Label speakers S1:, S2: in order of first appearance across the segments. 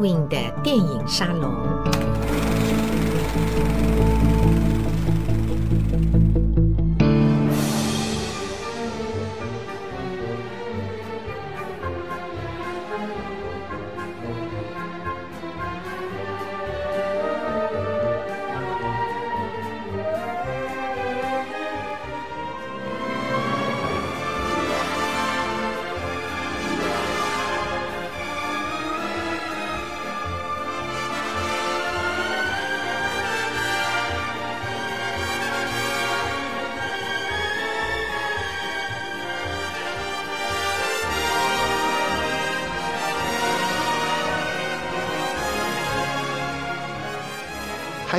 S1: Edwin 的电影沙龙。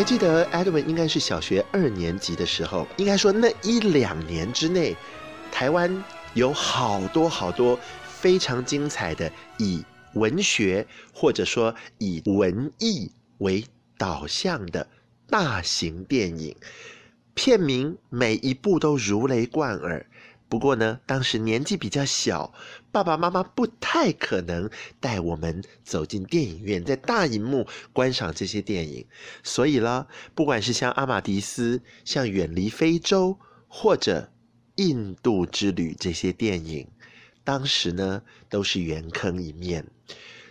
S2: 还记得 Edwin 应该是小学二年级的时候，应该说那一两年之内，台湾有好多好多非常精彩的以文学或者说以文艺为导向的大型电影，片名每一部都如雷贯耳。不过呢，当时年纪比较小，爸爸妈妈不太可能带我们走进电影院，在大荧幕观赏这些电影。所以啦，不管是像《阿玛迪斯》、像《远离非洲》或者《印度之旅》这些电影，当时呢都是悬坑一面。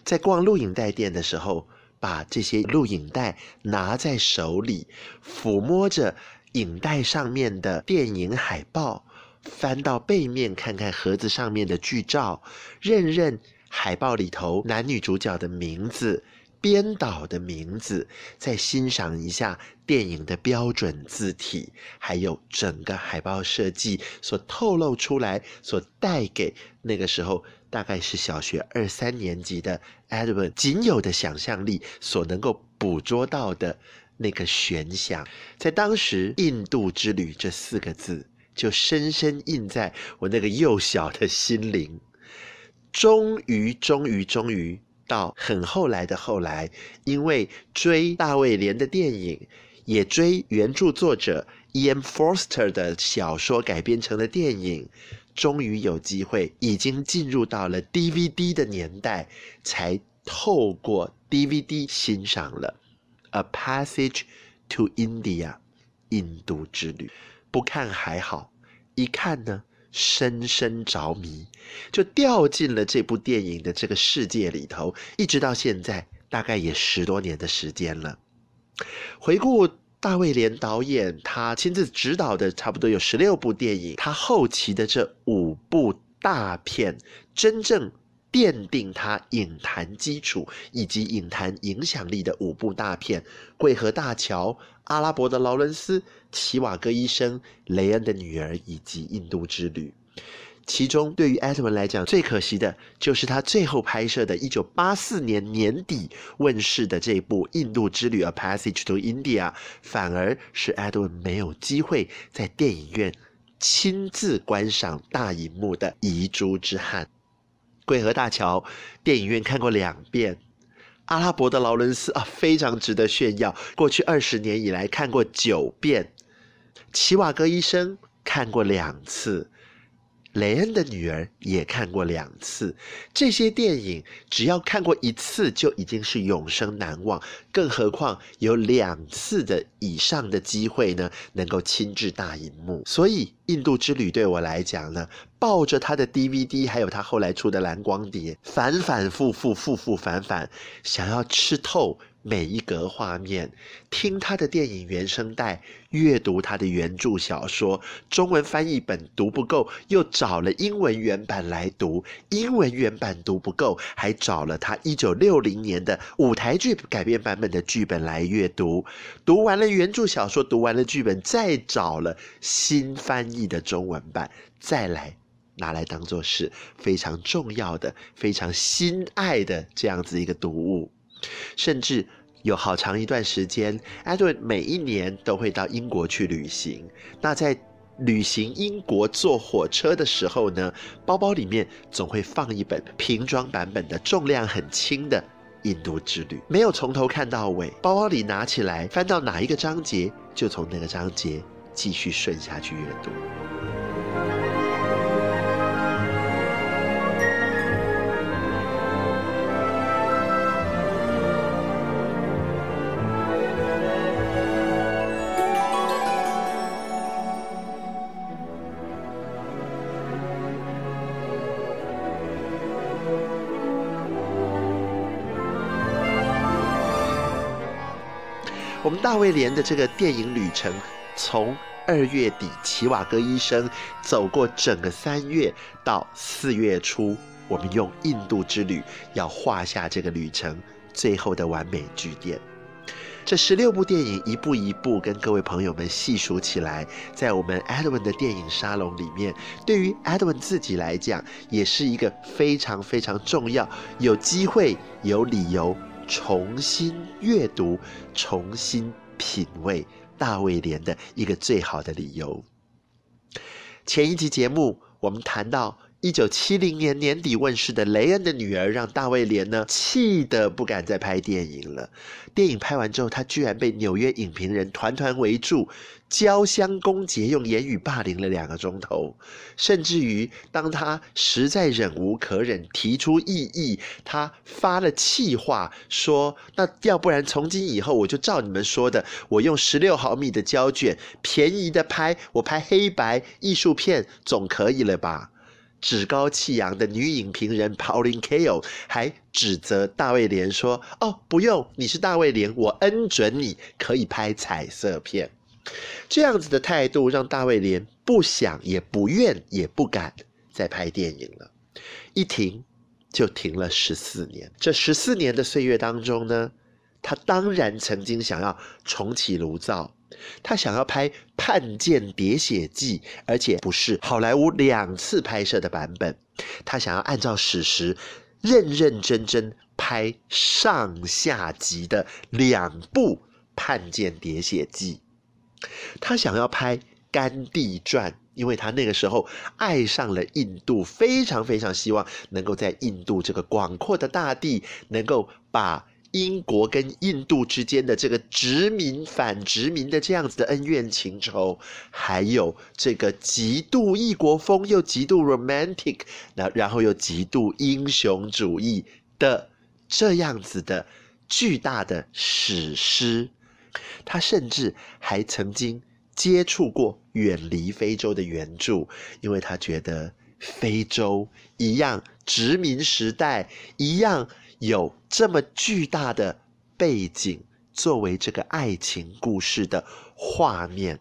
S2: 在逛录影带店的时候，把这些录影带拿在手里，抚摸着影带上面的电影海报。翻到背面看看盒子上面的剧照，认认海报里头男女主角的名字、编导的名字，再欣赏一下电影的标准字体，还有整个海报设计所透露出来、所带给那个时候大概是小学二三年级的 Edwin 仅有的想象力所能够捕捉到的那个悬想，在当时“印度之旅”这四个字。就深深印在我那个幼小的心灵。终于，终于，终于到很后来的后来，因为追大卫连的电影，也追原著作者 E.M. Forster 的小说改编成的电影，终于有机会，已经进入到了 DVD 的年代，才透过 DVD 欣赏了《A Passage to India》印度之旅。不看还好，一看呢，深深着迷，就掉进了这部电影的这个世界里头，一直到现在，大概也十多年的时间了。回顾大卫连导演，他亲自执导的差不多有十六部电影，他后期的这五部大片，真正奠定他影坛基础以及影坛影响力的五部大片，《桂河大桥》。阿拉伯的劳伦斯、齐瓦戈医生、雷恩的女儿以及印度之旅，其中对于艾德文来讲最可惜的就是他最后拍摄的1984年年底问世的这部《印度之旅》（A Passage to India），反而是艾德文没有机会在电影院亲自观赏大银幕的遗珠之憾。桂河大桥电影院看过两遍。阿拉伯的劳伦斯啊，非常值得炫耀。过去二十年以来看过九遍，齐瓦戈医生看过两次。雷恩的女儿也看过两次，这些电影只要看过一次就已经是永生难忘，更何况有两次的以上的机会呢，能够亲至大荧幕。所以《印度之旅》对我来讲呢，抱着他的 DVD，还有他后来出的蓝光碟，反反复复、复复反反，想要吃透。每一格画面，听他的电影原声带，阅读他的原著小说，中文翻译本读不够，又找了英文原版来读，英文原版读不够，还找了他一九六零年的舞台剧改编版本的剧本来阅读，读完了原著小说，读完了剧本，再找了新翻译的中文版，再来拿来当做是非常重要的、非常心爱的这样子一个读物。甚至有好长一段时间，Edwin 每一年都会到英国去旅行。那在旅行英国坐火车的时候呢，包包里面总会放一本平装版本的、重量很轻的《印度之旅》，没有从头看到尾，包包里拿起来翻到哪一个章节，就从那个章节继续顺下去阅读。大卫连的这个电影旅程，从二月底齐瓦戈医生走过整个三月，到四月初，我们用印度之旅要画下这个旅程最后的完美句点。这十六部电影一步一步跟各位朋友们细数起来，在我们 Edwin 的电影沙龙里面，对于 Edwin 自己来讲，也是一个非常非常重要，有机会有理由重新阅读、重新品味大卫连的一个最好的理由。前一集节目我们谈到。一九七零年年底问世的《雷恩的女儿》让大卫连呢气得不敢再拍电影了。电影拍完之后，他居然被纽约影评人团团围住，交相攻讦，用言语霸凌了两个钟头。甚至于，当他实在忍无可忍，提出异议，他发了气话，说：“那要不然从今以后，我就照你们说的，我用十六毫米的胶卷，便宜的拍，我拍黑白艺术片总可以了吧？”趾高气扬的女影评人 Pauline Kael 还指责大卫连说：“哦，不用，你是大卫连，我恩准你可以拍彩色片。”这样子的态度让大卫连不想、也不愿、也不敢再拍电影了。一停就停了十四年。这十四年的岁月当中呢，他当然曾经想要重启炉灶。他想要拍《叛舰喋血记》，而且不是好莱坞两次拍摄的版本。他想要按照史实，认认真真拍上下集的两部《叛舰喋血记》。他想要拍《甘地传》，因为他那个时候爱上了印度，非常非常希望能够在印度这个广阔的大地，能够把。英国跟印度之间的这个殖民反殖民的这样子的恩怨情仇，还有这个极度异国风又极度 romantic，那然后又极度英雄主义的这样子的巨大的史诗，他甚至还曾经接触过远离非洲的援助，因为他觉得非洲一样殖民时代一样。有这么巨大的背景作为这个爱情故事的画面，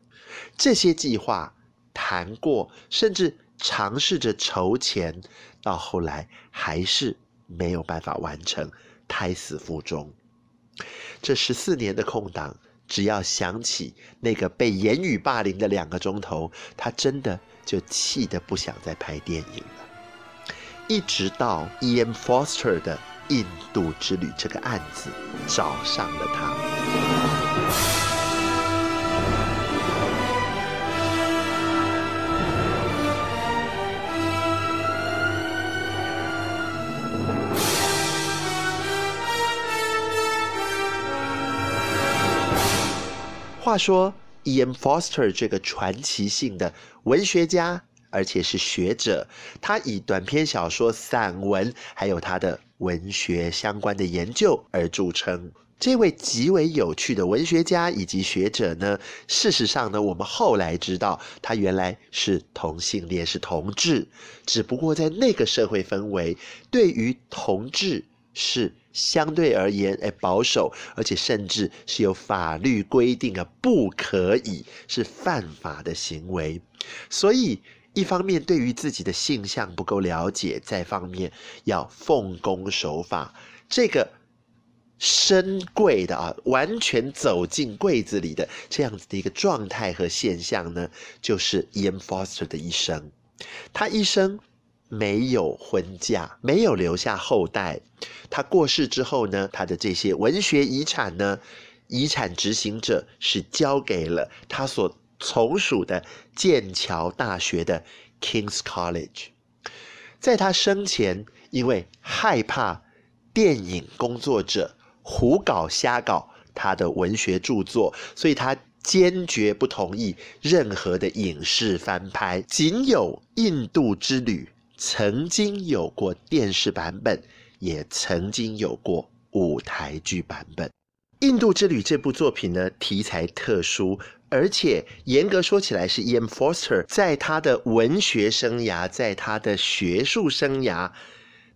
S2: 这些计划谈过，甚至尝试着筹钱，到后来还是没有办法完成，胎死腹中。这十四年的空档，只要想起那个被言语霸凌的两个钟头，他真的就气得不想再拍电影了。一直到 E.M. Foster 的。印度之旅这个案子找上了他。话说，E.M. Foster 这个传奇性的文学家，而且是学者，他以短篇小说、散文，还有他的。文学相关的研究而著称。这位极为有趣的文学家以及学者呢，事实上呢，我们后来知道他原来是同性恋，是同志。只不过在那个社会氛围，对于同志是相对而言诶保守，而且甚至是有法律规定啊，不可以是犯法的行为。所以。一方面对于自己的性向不够了解，再方面要奉公守法，这个深柜的啊，完全走进柜子里的这样子的一个状态和现象呢，就是 E.M. Forster 的一生。他一生没有婚嫁，没有留下后代。他过世之后呢，他的这些文学遗产呢，遗产执行者是交给了他所。从属的剑桥大学的 King's College，在他生前，因为害怕电影工作者胡搞瞎搞他的文学著作，所以他坚决不同意任何的影视翻拍。仅有《印度之旅》曾经有过电视版本，也曾经有过舞台剧版本。《印度之旅》这部作品呢，题材特殊。而且严格说起来，是 E.M. Forster 在他的文学生涯，在他的学术生涯，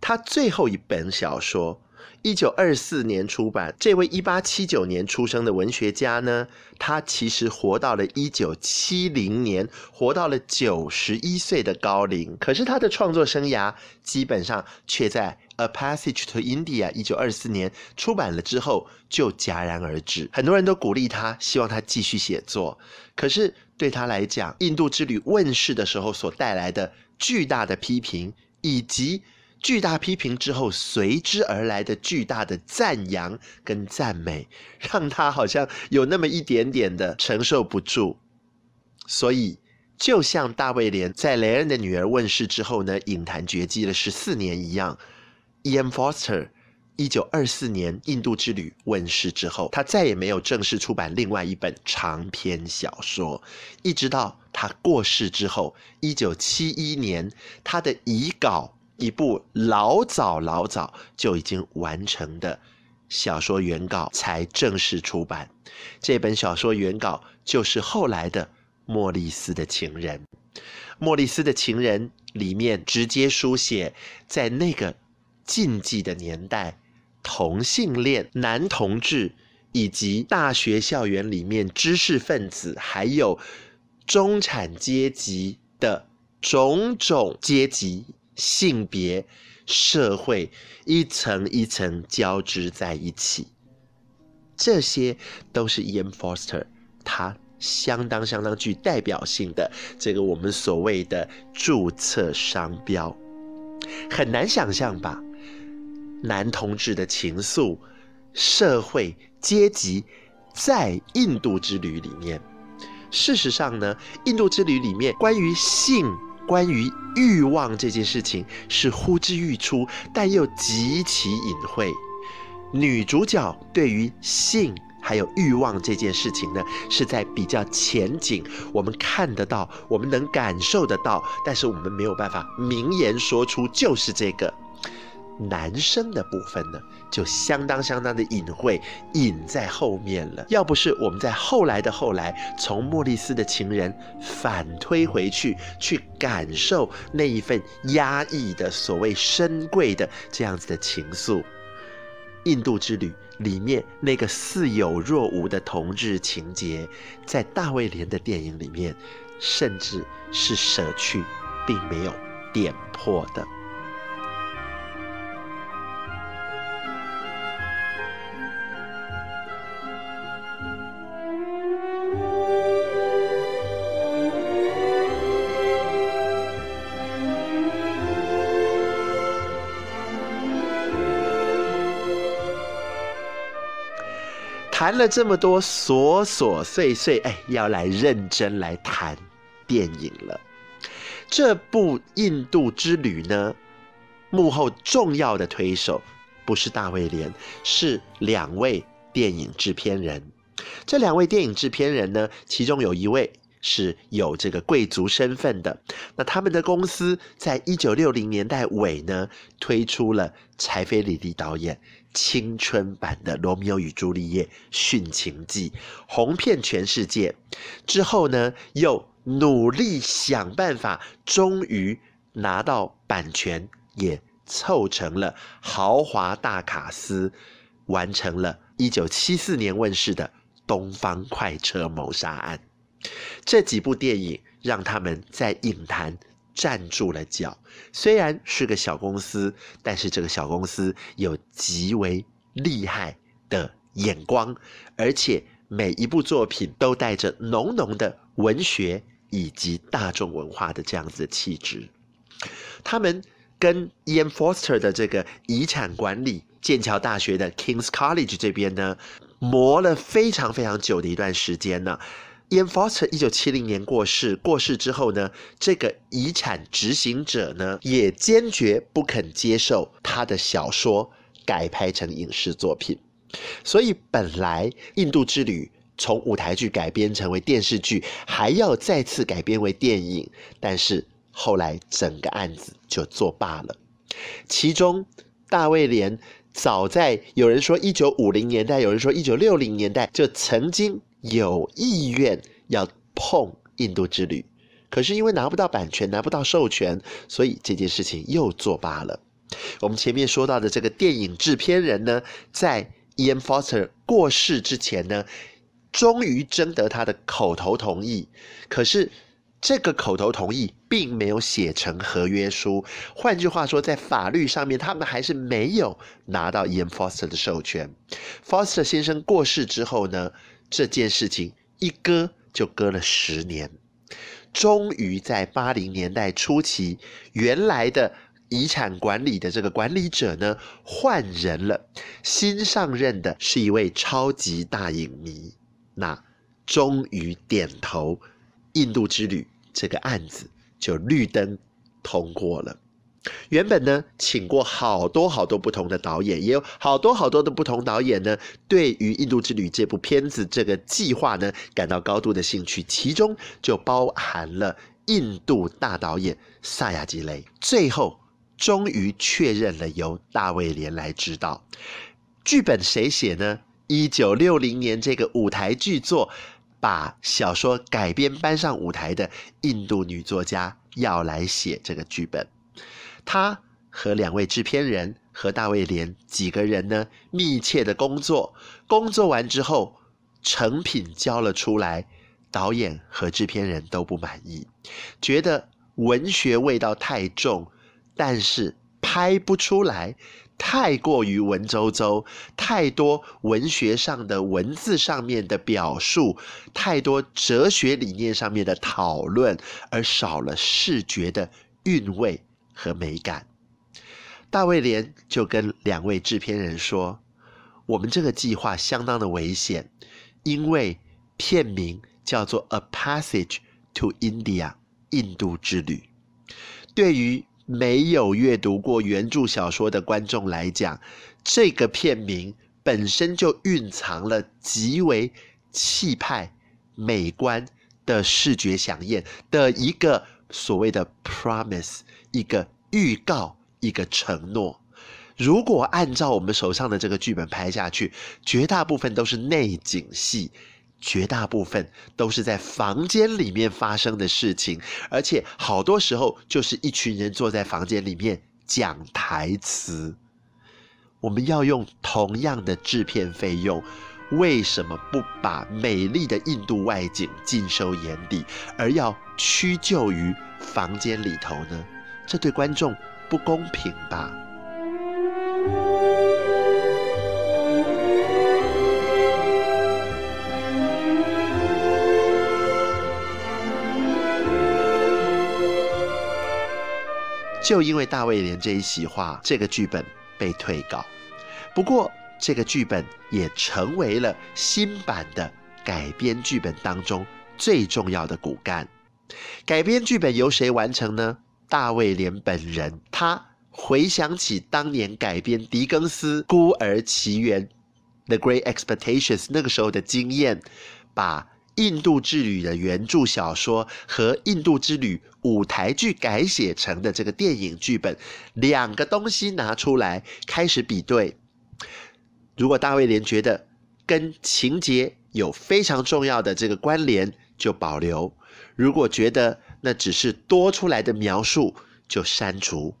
S2: 他最后一本小说一九二四年出版。这位一八七九年出生的文学家呢，他其实活到了一九七零年，活到了九十一岁的高龄。可是他的创作生涯基本上却在《A Passage to India》一九二四年出版了之后就戛然而止。很多人都鼓励他，希望他继续写作。可是对他来讲，《印度之旅》问世的时候所带来的巨大的批评，以及巨大批评之后随之而来的巨大的赞扬跟赞美，让他好像有那么一点点的承受不住。所以，就像大卫连在雷恩的女儿问世之后呢，影坛绝迹了十四年一样，E.M. Foster 一九二四年《印度之旅》问世之后，他再也没有正式出版另外一本长篇小说，一直到他过世之后，一九七一年，他的遗稿。一部老早老早就已经完成的小说原稿才正式出版。这本小说原稿就是后来的《莫里斯的情人》。《莫里斯的情人》里面直接书写，在那个禁忌的年代，同性恋男同志以及大学校园里面知识分子，还有中产阶级的种种阶级。性别、社会一层一层交织在一起，这些都是 E.M. Forster 他相当相当具代表性的这个我们所谓的注册商标，很难想象吧？男同志的情愫、社会阶级，在印度之旅里面，事实上呢，印度之旅里面关于性。关于欲望这件事情是呼之欲出，但又极其隐晦。女主角对于性还有欲望这件事情呢，是在比较前景，我们看得到，我们能感受得到，但是我们没有办法明言说出就是这个。男生的部分呢，就相当相当的隐晦，隐在后面了。要不是我们在后来的后来，从莫里斯的情人反推回去，去感受那一份压抑的所谓深贵的这样子的情愫，《印度之旅》里面那个似有若无的同志情节，在大卫连的电影里面，甚至是舍去，并没有点破的。谈了这么多琐琐碎碎，哎，要来认真来谈电影了。这部《印度之旅》呢，幕后重要的推手不是大卫连，是两位电影制片人。这两位电影制片人呢，其中有一位是有这个贵族身份的。那他们的公司在一九六零年代尾呢，推出了柴菲里利导演。青春版的《罗密欧与朱丽叶》殉情记红遍全世界之后呢，又努力想办法，终于拿到版权，也凑成了豪华大卡司，完成了一九七四年问世的《东方快车谋杀案》。这几部电影让他们在影坛。站住了脚，虽然是个小公司，但是这个小公司有极为厉害的眼光，而且每一部作品都带着浓浓的文学以及大众文化的这样子的气质。他们跟 Ian Foster 的这个遗产管理，剑桥大学的 King's College 这边呢，磨了非常非常久的一段时间呢。E.M. Forster 一九七零年过世，过世之后呢，这个遗产执行者呢，也坚决不肯接受他的小说改拍成影视作品。所以本来《印度之旅》从舞台剧改编成为电视剧，还要再次改编为电影，但是后来整个案子就作罢了。其中，大卫连早在有人说一九五零年代，有人说一九六零年代，就曾经。有意愿要碰印度之旅，可是因为拿不到版权，拿不到授权，所以这件事情又作罢了。我们前面说到的这个电影制片人呢，在 Ian Foster 过世之前呢，终于征得他的口头同意。可是这个口头同意并没有写成合约书。换句话说，在法律上面，他们还是没有拿到 Ian Foster 的授权。Foster 先生过世之后呢，这件事情一搁就搁了十年。终于在八零年代初期，原来的遗产管理的这个管理者呢，换人了，新上任的是一位超级大影迷，那终于点头，《印度之旅》这个案子就绿灯通过了。原本呢，请过好多好多不同的导演，也有好多好多的不同导演呢，对于《印度之旅》这部片子这个计划呢，感到高度的兴趣，其中就包含了印度大导演萨亚吉雷。最后，终于确认了由大卫连来执导。剧本谁写呢？一九六零年这个舞台剧作，把小说改编搬上舞台的印度女作家要来写这个剧本。他和两位制片人和大卫连几个人呢，密切的工作，工作完之后，成品交了出来，导演和制片人都不满意，觉得文学味道太重，但是拍不出来，太过于文绉绉，太多文学上的文字上面的表述，太多哲学理念上面的讨论，而少了视觉的韵味。和美感，大卫连就跟两位制片人说：“我们这个计划相当的危险，因为片名叫做《A Passage to India》印度之旅。对于没有阅读过原著小说的观众来讲，这个片名本身就蕴藏了极为气派、美观的视觉饗宴的一个所谓的 promise。”一个预告，一个承诺。如果按照我们手上的这个剧本拍下去，绝大部分都是内景戏，绝大部分都是在房间里面发生的事情，而且好多时候就是一群人坐在房间里面讲台词。我们要用同样的制片费用，为什么不把美丽的印度外景尽收眼底，而要屈就于房间里头呢？这对观众不公平吧？就因为大卫连这一席话，这个剧本被退稿。不过，这个剧本也成为了新版的改编剧本当中最重要的骨干。改编剧本由谁完成呢？大卫连本人，他回想起当年改编狄更斯《孤儿奇缘》（The Great Expectations） 那个时候的经验，把《印度之旅》的原著小说和《印度之旅》舞台剧改写成的这个电影剧本，两个东西拿出来开始比对。如果大卫连觉得跟情节有非常重要的这个关联，就保留；如果觉得，那只是多出来的描述，就删除。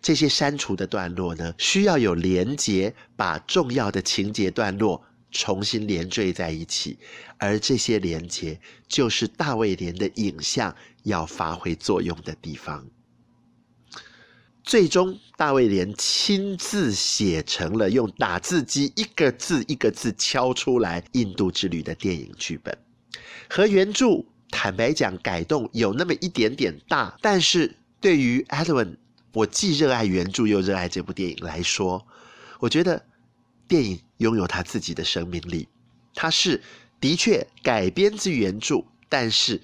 S2: 这些删除的段落呢，需要有连结，把重要的情节段落重新连缀在一起。而这些连结，就是大卫连的影像要发挥作用的地方。最终，大卫连亲自写成了用打字机一个字一个字敲出来《印度之旅》的电影剧本，和原著。坦白讲，改动有那么一点点大，但是对于 Edwin，我既热爱原著又热爱这部电影来说，我觉得电影拥有它自己的生命力。它是的确改编自原著，但是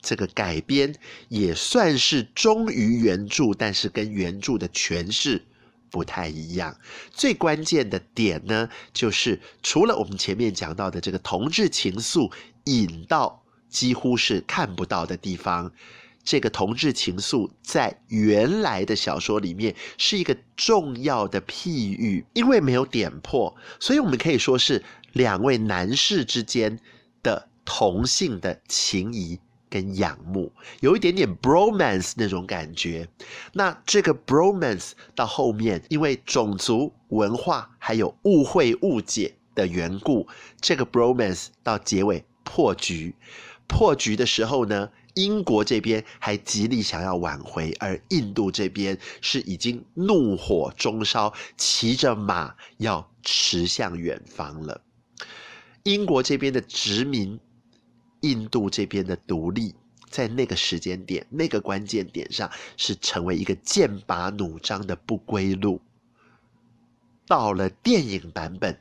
S2: 这个改编也算是忠于原著，但是跟原著的诠释不太一样。最关键的点呢，就是除了我们前面讲到的这个同志情愫引到。几乎是看不到的地方，这个同志情愫在原来的小说里面是一个重要的譬喻，因为没有点破，所以我们可以说是两位男士之间的同性的情谊跟仰慕，有一点点 bromance 那种感觉。那这个 bromance 到后面，因为种族文化还有误会误解的缘故，这个 bromance 到结尾破局。破局的时候呢，英国这边还极力想要挽回，而印度这边是已经怒火中烧，骑着马要驰向远方了。英国这边的殖民。印度这边的独立，在那个时间点、那个关键点上，是成为一个剑拔弩张的不归路。到了电影版本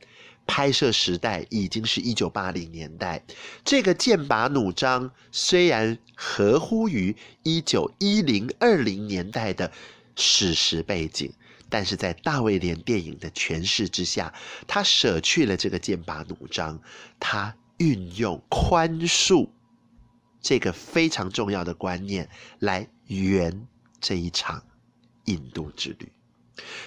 S2: 拍摄时代，已经是一九八零年代。这个剑拔弩张虽然合乎于一九一零二零年代的史实背景，但是在大卫连电影的诠释之下，他舍去了这个剑拔弩张，他。运用宽恕这个非常重要的观念来圆这一场印度之旅，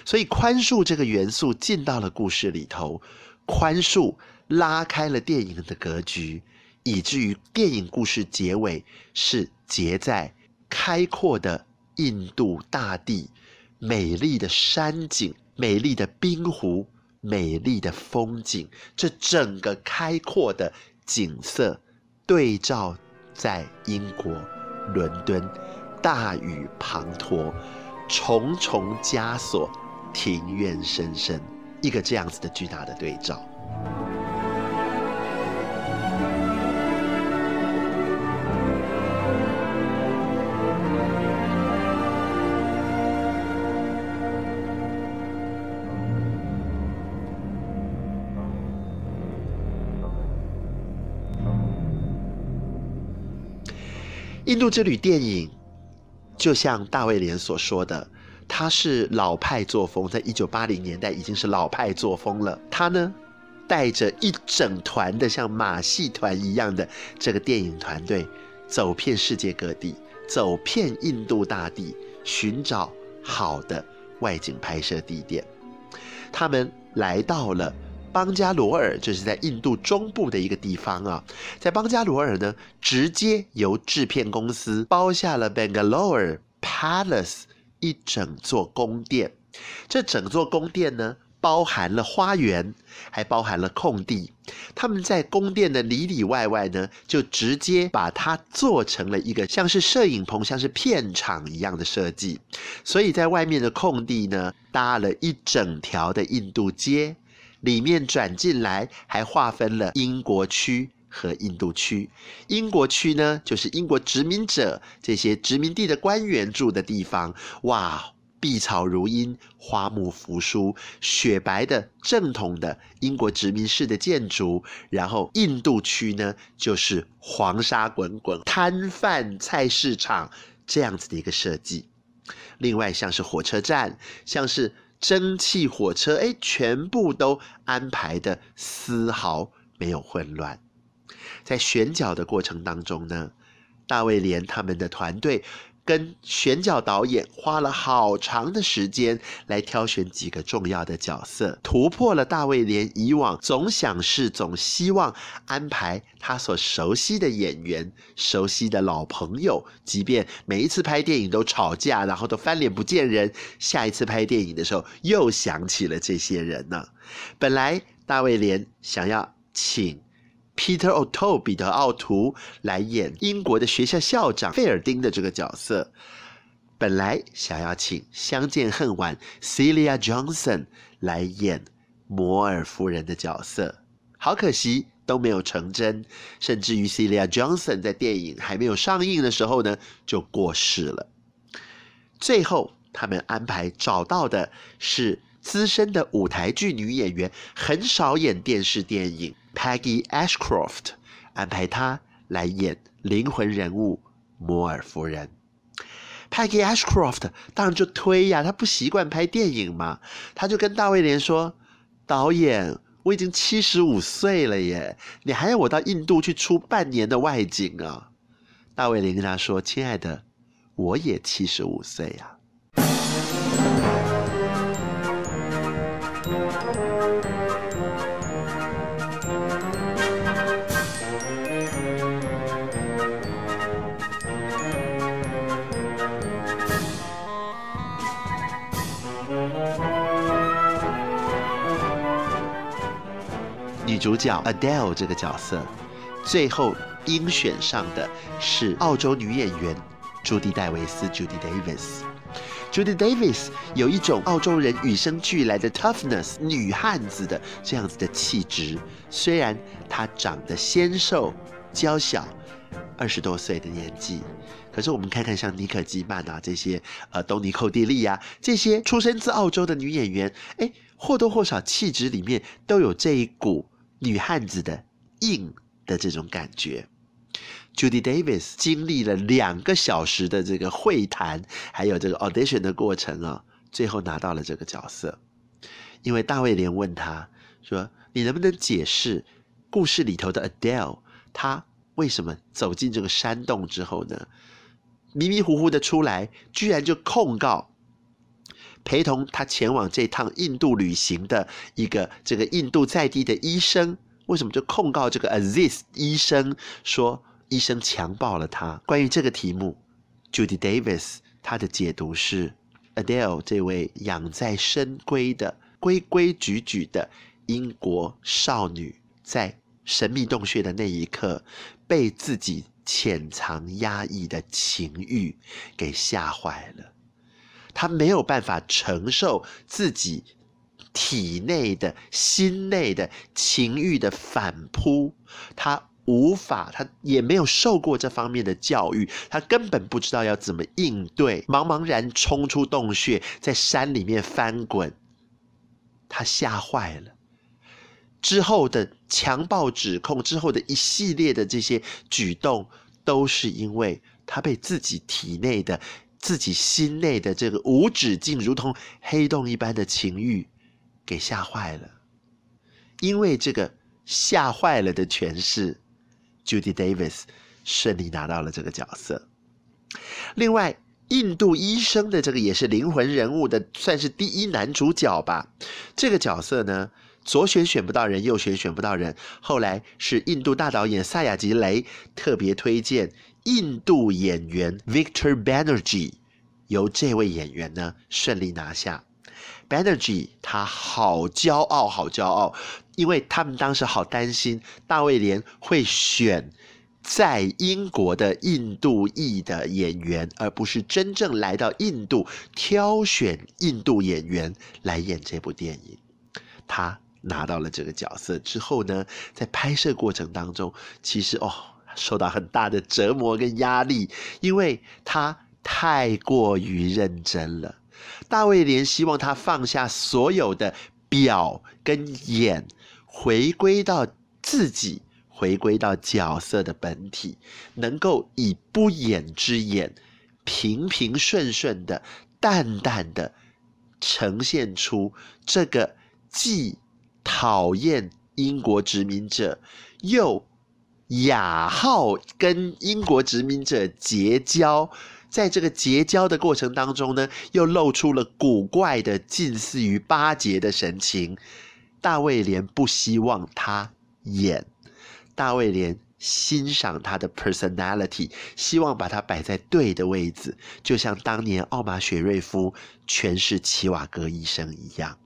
S2: 所以宽恕这个元素进到了故事里头，宽恕拉开了电影的格局，以至于电影故事结尾是结在开阔的印度大地、美丽的山景、美丽的冰湖。美丽的风景，这整个开阔的景色，对照在英国伦敦，大雨滂沱，重重枷锁，庭院深深，一个这样子的巨大的对照。印度之旅电影，就像大卫连所说的，他是老派作风，在一九八零年代已经是老派作风了。他呢，带着一整团的像马戏团一样的这个电影团队，走遍世界各地，走遍印度大地，寻找好的外景拍摄地点。他们来到了。邦加罗尔就是在印度中部的一个地方啊，在邦加罗尔呢，直接由制片公司包下了 Bangalore Palace 一整座宫殿。这整座宫殿呢，包含了花园，还包含了空地。他们在宫殿的里里外外呢，就直接把它做成了一个像是摄影棚、像是片场一样的设计。所以在外面的空地呢，搭了一整条的印度街。里面转进来，还划分了英国区和印度区。英国区呢，就是英国殖民者这些殖民地的官员住的地方。哇，碧草如茵，花木扶疏，雪白的正统的英国殖民式的建筑。然后印度区呢，就是黄沙滚滚，摊贩菜市场这样子的一个设计。另外，像是火车站，像是。蒸汽火车，哎，全部都安排的丝毫没有混乱。在选角的过程当中呢，大卫连他们的团队。跟选角导演花了好长的时间来挑选几个重要的角色，突破了大卫连以往总想是总希望安排他所熟悉的演员、熟悉的老朋友，即便每一次拍电影都吵架，然后都翻脸不见人，下一次拍电影的时候又想起了这些人呢。本来大卫连想要请。Peter O'Toole 彼得奥图来演英国的学校校长费尔丁的这个角色，本来想要请相见恨晚 Celia Johnson 来演摩尔夫人的角色，好可惜都没有成真，甚至于 Celia Johnson 在电影还没有上映的时候呢就过世了。最后他们安排找到的是资深的舞台剧女演员，很少演电视电影。Peggy Ashcroft 安排她来演灵魂人物摩尔夫人。Peggy Ashcroft 当然就推呀，她不习惯拍电影嘛，她就跟大卫连说：“导演，我已经七十五岁了耶，你还要我到印度去出半年的外景啊？”大卫连跟他说：“亲爱的，我也七十五岁呀。”主角 Adele 这个角色，最后应选上的是澳洲女演员朱迪·戴维斯 （Judy Davis）。Judy Davis 有一种澳洲人与生俱来的 toughness，女汉子的这样子的气质。虽然她长得纤瘦娇小，二十多岁的年纪，可是我们看看像妮可基曼啊这些，呃，东尼寇蒂利啊这些出生自澳洲的女演员，哎，或多或少气质里面都有这一股女汉子的硬的这种感觉。Judy Davis 经历了两个小时的这个会谈，还有这个 audition 的过程啊，最后拿到了这个角色。因为大卫连问他说：“你能不能解释故事里头的 Adele，她为什么走进这个山洞之后呢，迷迷糊糊的出来，居然就控告陪同他前往这趟印度旅行的一个这个印度在地的医生，为什么就控告这个 Aziz 医生说？”医生强暴了他。关于这个题目，Judy Davis 她的解读是：Adele 这位养在深闺的规规矩矩的英国少女，在神秘洞穴的那一刻，被自己潜藏压抑的情欲给吓坏了。他没有办法承受自己体内的心内的情欲的反扑，他。无法，他也没有受过这方面的教育，他根本不知道要怎么应对，茫茫然冲出洞穴，在山里面翻滚，他吓坏了。之后的强暴指控，之后的一系列的这些举动，都是因为他被自己体内的、自己心内的这个无止境、如同黑洞一般的情欲给吓坏了。因为这个吓坏了的诠释。Judy Davis 顺利拿到了这个角色。另外，印度医生的这个也是灵魂人物的，算是第一男主角吧。这个角色呢，左选选不到人，右选选不到人。后来是印度大导演萨亚吉雷特别推荐印度演员 Victor Banerjee，由这位演员呢顺利拿下。Banerjee 他好骄傲，好骄傲。因为他们当时好担心大卫连会选在英国的印度裔的演员，而不是真正来到印度挑选印度演员来演这部电影。他拿到了这个角色之后呢，在拍摄过程当中，其实哦受到很大的折磨跟压力，因为他太过于认真了。大卫连希望他放下所有的表跟演。回归到自己，回归到角色的本体，能够以不演之演，平平顺顺的、淡淡的呈现出这个既讨厌英国殖民者，又雅号跟英国殖民者结交，在这个结交的过程当中呢，又露出了古怪的、近似于巴结的神情。大卫连不希望他演，大卫连欣赏他的 personality，希望把他摆在对的位置，就像当年奥马雪瑞夫诠释齐瓦戈医生一样。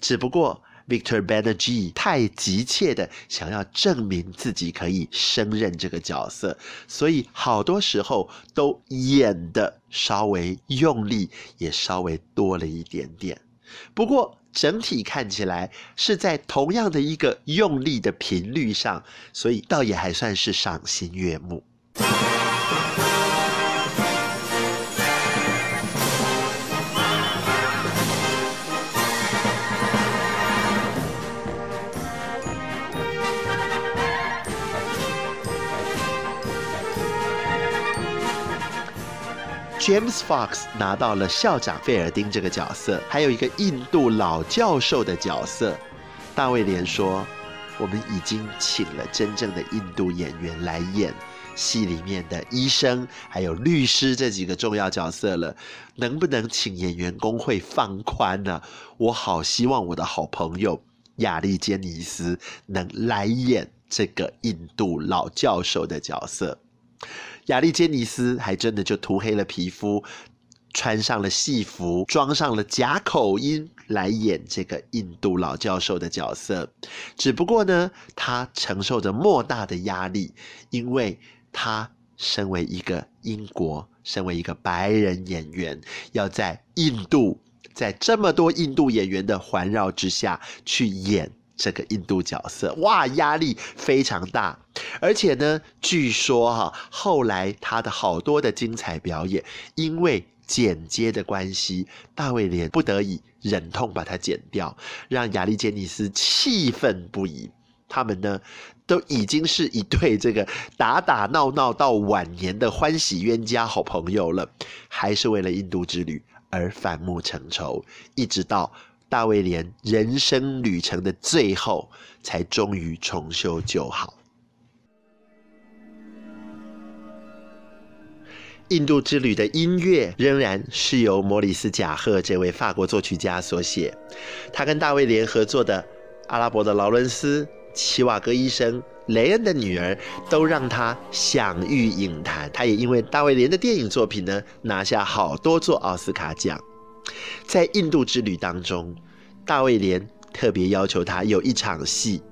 S2: 只不过 Victor Banerjee 太急切的想要证明自己可以胜任这个角色，所以好多时候都演的稍微用力，也稍微多了一点点。不过，整体看起来是在同样的一个用力的频率上，所以倒也还算是赏心悦目。James Fox 拿到了校长费尔丁这个角色，还有一个印度老教授的角色。大卫连说：“我们已经请了真正的印度演员来演戏里面的医生，还有律师这几个重要角色了。能不能请演员工会放宽呢？我好希望我的好朋友亚历坚尼斯能来演这个印度老教授的角色。”亚历坚尼斯还真的就涂黑了皮肤，穿上了戏服，装上了假口音来演这个印度老教授的角色。只不过呢，他承受着莫大的压力，因为他身为一个英国，身为一个白人演员，要在印度，在这么多印度演员的环绕之下去演这个印度角色，哇，压力非常大。而且呢，据说哈，后来他的好多的精彩表演，因为剪接的关系，大卫连不得已忍痛把它剪掉，让亚历杰尼斯气愤不已。他们呢，都已经是一对这个打打闹闹到晚年的欢喜冤家好朋友了，还是为了印度之旅而反目成仇，一直到大卫连人生旅程的最后，才终于重修旧好。印度之旅的音乐仍然是由莫里斯·贾赫这位法国作曲家所写。他跟大卫连合作的《阿拉伯的劳伦斯》、《齐瓦戈医生》、《雷恩的女儿》都让他享誉影坛。他也因为大卫连的电影作品呢，拿下好多座奥斯卡奖。在印度之旅当中，大卫连特别要求他有一场戏。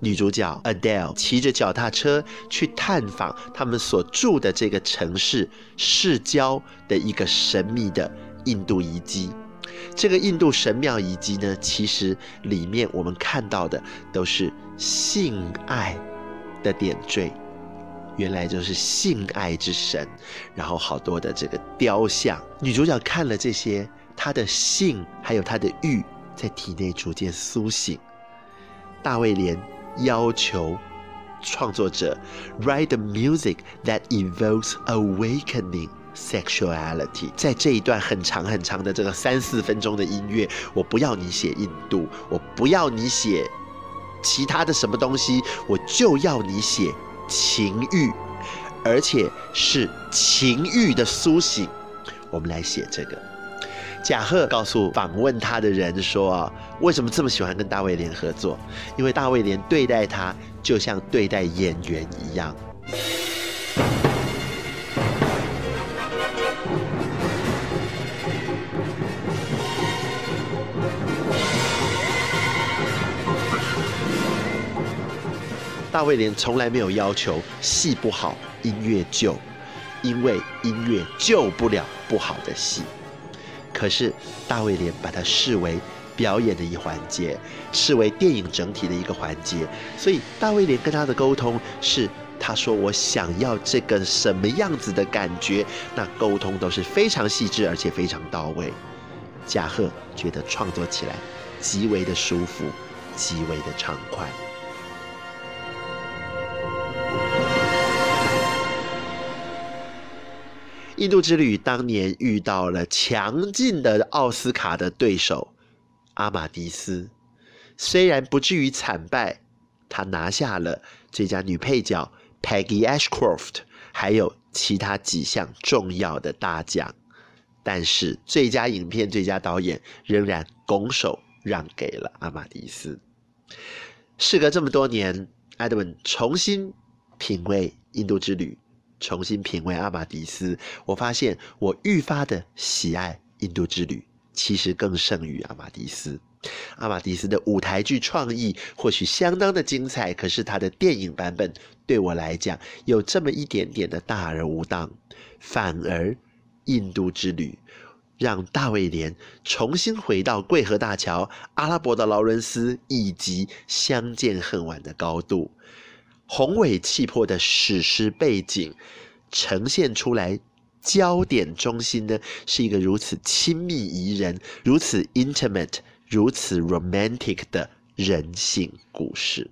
S2: 女主角 Adele 骑着脚踏车去探访他们所住的这个城市市郊的一个神秘的印度遗迹。这个印度神庙遗迹呢，其实里面我们看到的都是性爱的点缀，原来就是性爱之神。然后好多的这个雕像，女主角看了这些，她的性还有她的欲在体内逐渐苏醒。大卫连。要求创作者 write the music that evokes awakening sexuality。在这一段很长很长的这个三四分钟的音乐，我不要你写印度，我不要你写其他的什么东西，我就要你写情欲，而且是情欲的苏醒。我们来写这个。贾贺告诉访问他的人说：“啊，为什么这么喜欢跟大卫连合作？因为大卫连对待他就像对待演员一样。”大卫连从来没有要求戏不好，音乐救，因为音乐救不了不好的戏。可是大卫连把它视为表演的一环节，视为电影整体的一个环节。所以大卫连跟他的沟通是，他说我想要这个什么样子的感觉，那沟通都是非常细致而且非常到位。贾赫觉得创作起来极为的舒服，极为的畅快。印度之旅当年遇到了强劲的奥斯卡的对手阿玛迪斯，虽然不至于惨败，他拿下了最佳女配角 Peggy Ashcroft，还有其他几项重要的大奖，但是最佳影片、最佳导演仍然拱手让给了阿玛迪斯。事隔这么多年，Edwin 重新品味印度之旅。重新品味阿玛迪斯，我发现我愈发的喜爱印度之旅，其实更胜于阿玛迪斯。阿玛迪斯的舞台剧创意或许相当的精彩，可是他的电影版本对我来讲有这么一点点的大而无当。反而印度之旅让大卫连重新回到桂河大桥、阿拉伯的劳伦斯以及相见恨晚的高度。宏伟气魄的史诗背景呈现出来，焦点中心呢是一个如此亲密宜人、如此 intimate、如此 romantic 的人性故事。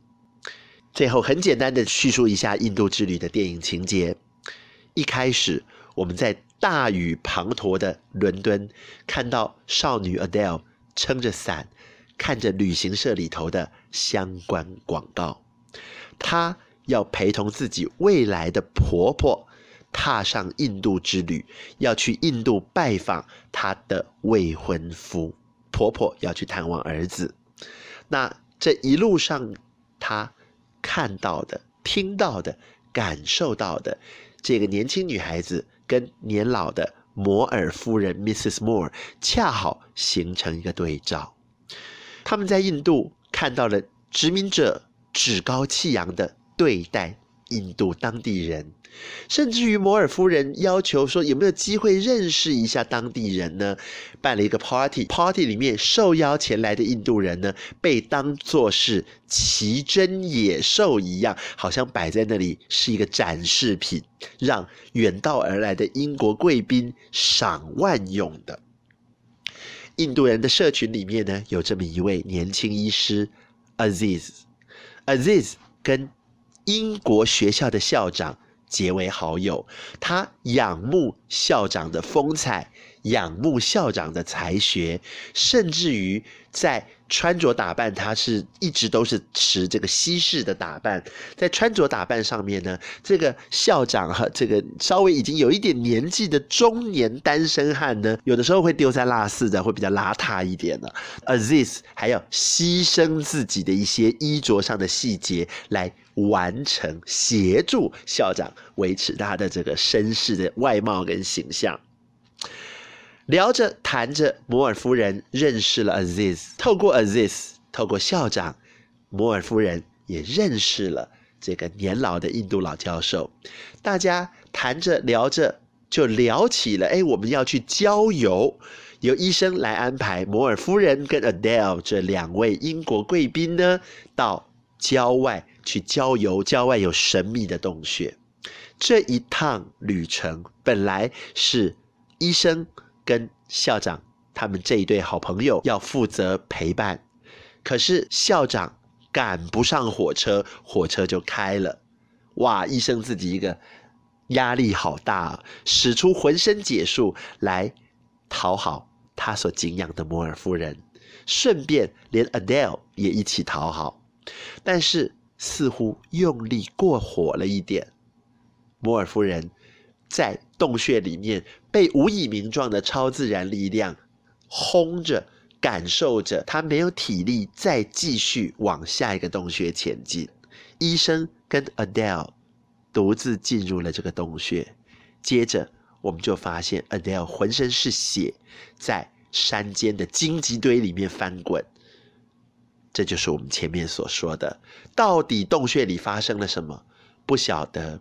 S2: 最后，很简单的叙述一下印度之旅的电影情节。一开始，我们在大雨滂沱的伦敦，看到少女 Adele 撑着伞，看着旅行社里头的相关广告。她要陪同自己未来的婆婆踏上印度之旅，要去印度拜访她的未婚夫。婆婆要去探望儿子。那这一路上，她看到的、听到的、感受到的，这个年轻女孩子跟年老的摩尔夫人 Mrs. Moore 恰好形成一个对照。他们在印度看到了殖民者趾高气扬的对待印度当地人。甚至于摩尔夫人要求说，有没有机会认识一下当地人呢？办了一个 party，party 里面受邀前来的印度人呢，被当作是奇珍野兽一样，好像摆在那里是一个展示品，让远道而来的英国贵宾赏玩用的。印度人的社群里面呢，有这么一位年轻医师 Aziz Aziz 跟英国学校的校长。结为好友，他仰慕校长的风采，仰慕校长的才学，甚至于在穿着打扮，他是一直都是持这个西式的打扮。在穿着打扮上面呢，这个校长和这个稍微已经有一点年纪的中年单身汉呢，有的时候会丢三落四的，会比较邋遢一点的。Aziz 还要牺牲自己的一些衣着上的细节来。完成协助校长维持他的这个绅士的外貌跟形象，聊着谈着，摩尔夫人认识了 Aziz，透过 Aziz，透过校长，摩尔夫人也认识了这个年老的印度老教授。大家谈着聊着，就聊起了，哎，我们要去郊游，由医生来安排摩尔夫人跟 Adele 这两位英国贵宾呢，到郊外。去郊游，郊外有神秘的洞穴。这一趟旅程本来是医生跟校长他们这一对好朋友要负责陪伴，可是校长赶不上火车，火车就开了。哇！医生自己一个压力好大啊，使出浑身解数来讨好他所敬仰的摩尔夫人，顺便连 Adele 也一起讨好，但是。似乎用力过火了一点，摩尔夫人在洞穴里面被无以名状的超自然力量轰着，感受着，他没有体力再继续往下一个洞穴前进。医生跟 Adele 独自进入了这个洞穴，接着我们就发现 Adele 浑身是血，在山间的荆棘堆里面翻滚。这就是我们前面所说的，到底洞穴里发生了什么？不晓得。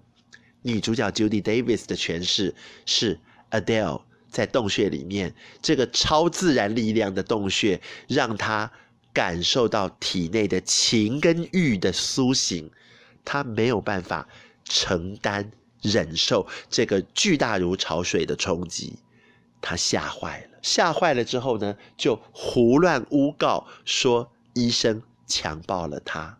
S2: 女主角 Judy Davis 的诠释是 Adele 在洞穴里面，这个超自然力量的洞穴，让他感受到体内的情跟欲的苏醒，他没有办法承担忍受这个巨大如潮水的冲击，他吓坏了。吓坏了之后呢，就胡乱诬告说。医生强暴了他，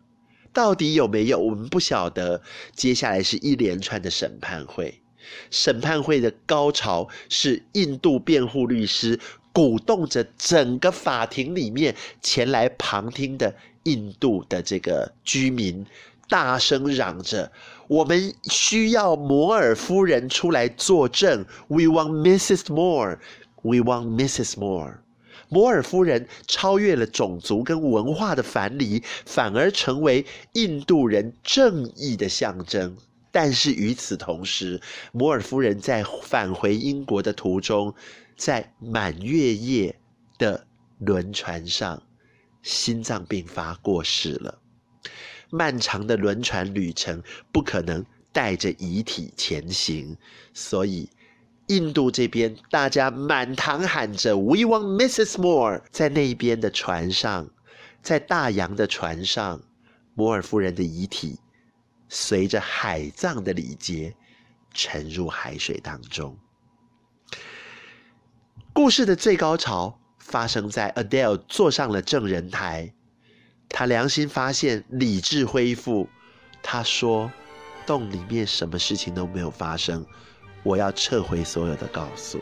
S2: 到底有没有？我们不晓得。接下来是一连串的审判会，审判会的高潮是印度辩护律师鼓动着整个法庭里面前来旁听的印度的这个居民，大声嚷着：“我们需要摩尔夫人出来作证。We want Mrs. Moore. We want Mrs. Moore.” 摩尔夫人超越了种族跟文化的藩篱，反而成为印度人正义的象征。但是与此同时，摩尔夫人在返回英国的途中，在满月夜的轮船上，心脏病发过世了。漫长的轮船旅程不可能带着遗体前行，所以。印度这边，大家满堂喊着 “We want Mrs. Moore”。在那边的船上，在大洋的船上，摩尔夫人的遗体随着海葬的礼节沉入海水当中。故事的最高潮发生在 Adele 坐上了证人台，他良心发现，理智恢复。他说：“洞里面什么事情都没有发生。”我要撤回所有的告诉。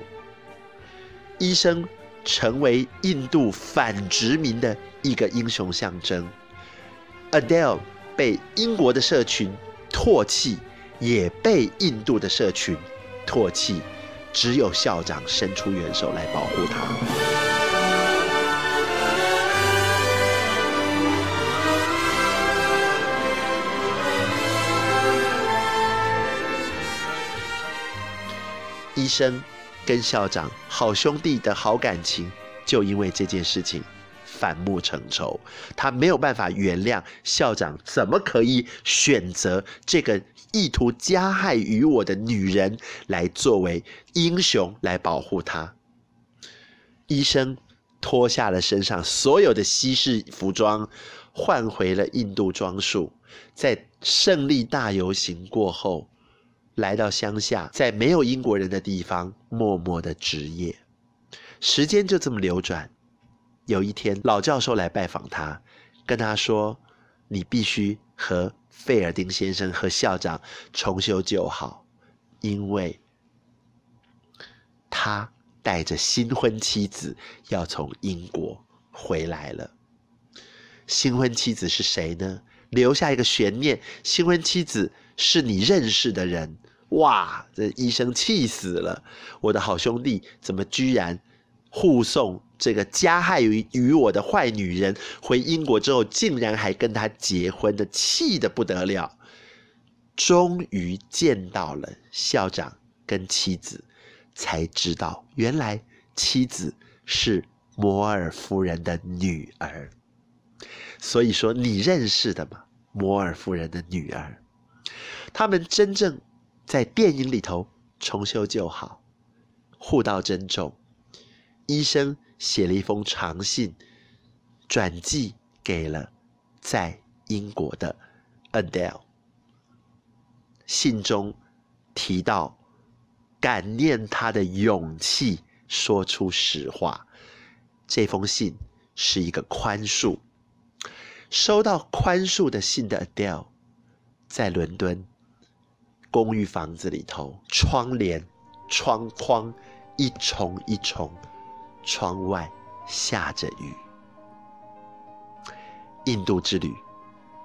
S2: 医生成为印度反殖民的一个英雄象征。Adele 被英国的社群唾弃，也被印度的社群唾弃，只有校长伸出援手来保护他。医生跟校长好兄弟的好感情，就因为这件事情反目成仇。他没有办法原谅校长，怎么可以选择这个意图加害于我的女人来作为英雄来保护他？医生脱下了身上所有的西式服装，换回了印度装束，在胜利大游行过后，来到乡下，在没有英国人的地方默默的执业。时间就这么流转。有一天，老教授来拜访他，跟他说：“你必须和费尔丁先生和校长重修旧好，因为他带着新婚妻子要从英国回来了。新婚妻子是谁呢？留下一个悬念。新婚妻子是你认识的人。哇！这医生气死了。我的好兄弟怎么居然护送这个加害于于我的坏女人回英国之后，竟然还跟他结婚的，气得不得了。终于见到了校长跟妻子，才知道原来妻子是摩尔夫人的女儿。所以说，你认识的吗？摩尔夫人的女儿，他们真正在电影里头重修旧好，互道珍重。医生写了一封长信，转寄给了在英国的 Adele。信中提到感念他的勇气，说出实话。这封信是一个宽恕。收到宽恕的信的 Adele，在伦敦公寓房子里头，窗帘、窗框一重一重，窗外下着雨。印度之旅，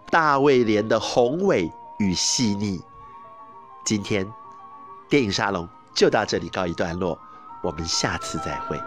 S2: 大卫连的宏伟与细腻。今天电影沙龙就到这里告一段落，我们下次再会。